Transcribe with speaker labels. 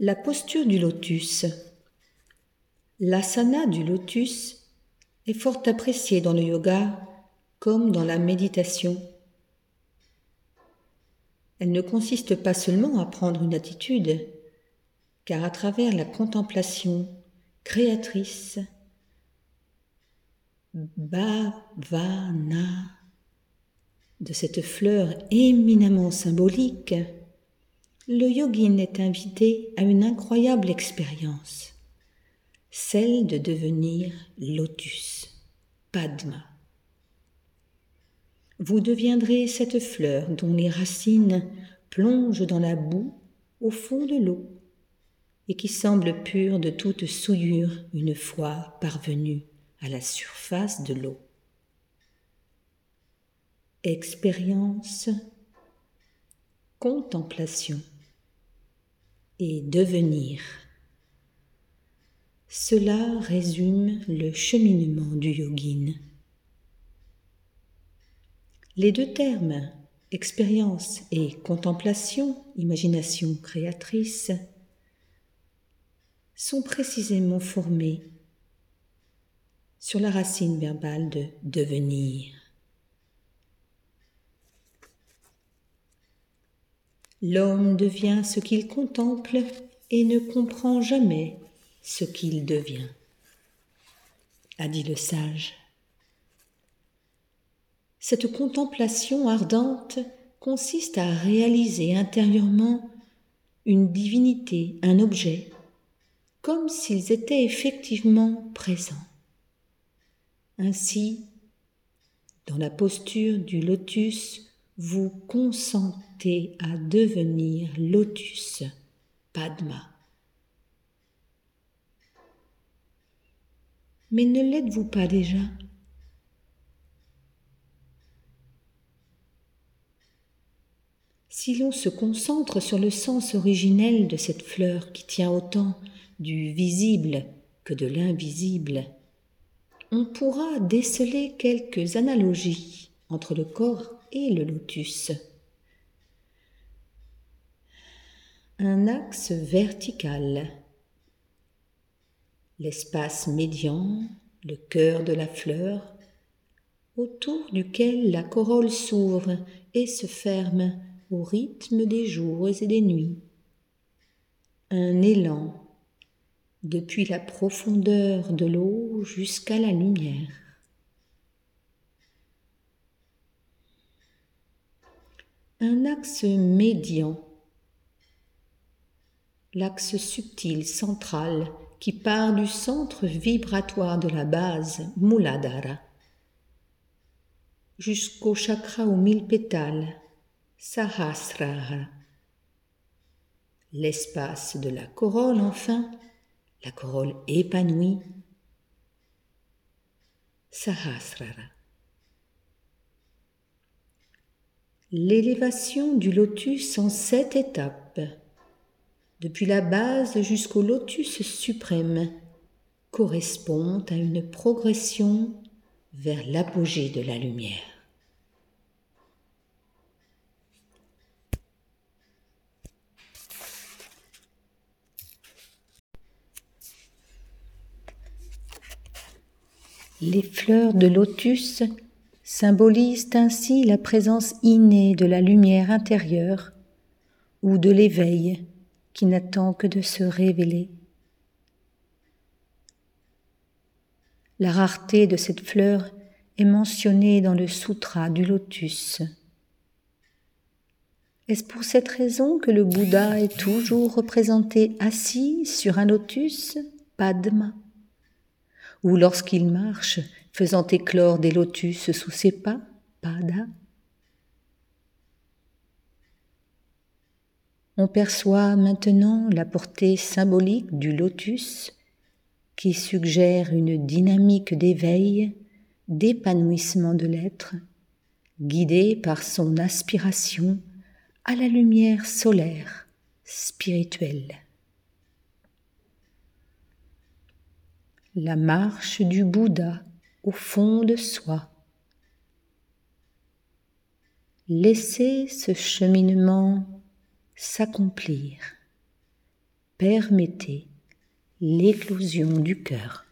Speaker 1: La posture du lotus. L'asana du lotus est fort appréciée dans le yoga comme dans la méditation. Elle ne consiste pas seulement à prendre une attitude, car à travers la contemplation créatrice, bhavana, de cette fleur éminemment symbolique, le yogin est invité à une incroyable expérience, celle de devenir lotus, Padma. Vous deviendrez cette fleur dont les racines plongent dans la boue au fond de l'eau et qui semble pure de toute souillure une fois parvenue à la surface de l'eau. Expérience, contemplation et devenir. Cela résume le cheminement du yogin. Les deux termes, expérience et contemplation, imagination créatrice, sont précisément formés sur la racine verbale de devenir. L'homme devient ce qu'il contemple et ne comprend jamais ce qu'il devient, a dit le sage. Cette contemplation ardente consiste à réaliser intérieurement une divinité, un objet, comme s'ils étaient effectivement présents. Ainsi, dans la posture du lotus, vous consentez à devenir lotus, Padma. Mais ne l'êtes-vous pas déjà? Si l'on se concentre sur le sens originel de cette fleur qui tient autant du visible que de l'invisible, on pourra déceler quelques analogies entre le corps et le lotus. Un axe vertical, l'espace médian, le cœur de la fleur, autour duquel la corolle s'ouvre et se ferme au rythme des jours et des nuits. Un élan depuis la profondeur de l'eau jusqu'à la lumière. Un axe médian, l'axe subtil central qui part du centre vibratoire de la base Muladhara jusqu'au chakra aux mille pétales Sahasrara. L'espace de la corolle enfin, la corolle épanouie Sahasrara. L'élévation du lotus en sept étapes, depuis la base jusqu'au lotus suprême, correspond à une progression vers l'apogée de la lumière. Les fleurs de lotus symbolisent ainsi la présence innée de la lumière intérieure ou de l'éveil qui n'attend que de se révéler. La rareté de cette fleur est mentionnée dans le sutra du lotus. Est-ce pour cette raison que le Bouddha est toujours représenté assis sur un lotus, Padma? Ou lorsqu'il marche, faisant éclore des lotus sous ses pas, Pada. On perçoit maintenant la portée symbolique du lotus qui suggère une dynamique d'éveil, d'épanouissement de l'être, guidé par son aspiration à la lumière solaire, spirituelle. La marche du Bouddha au fond de soi. Laissez ce cheminement s'accomplir permettez l'éclosion du cœur.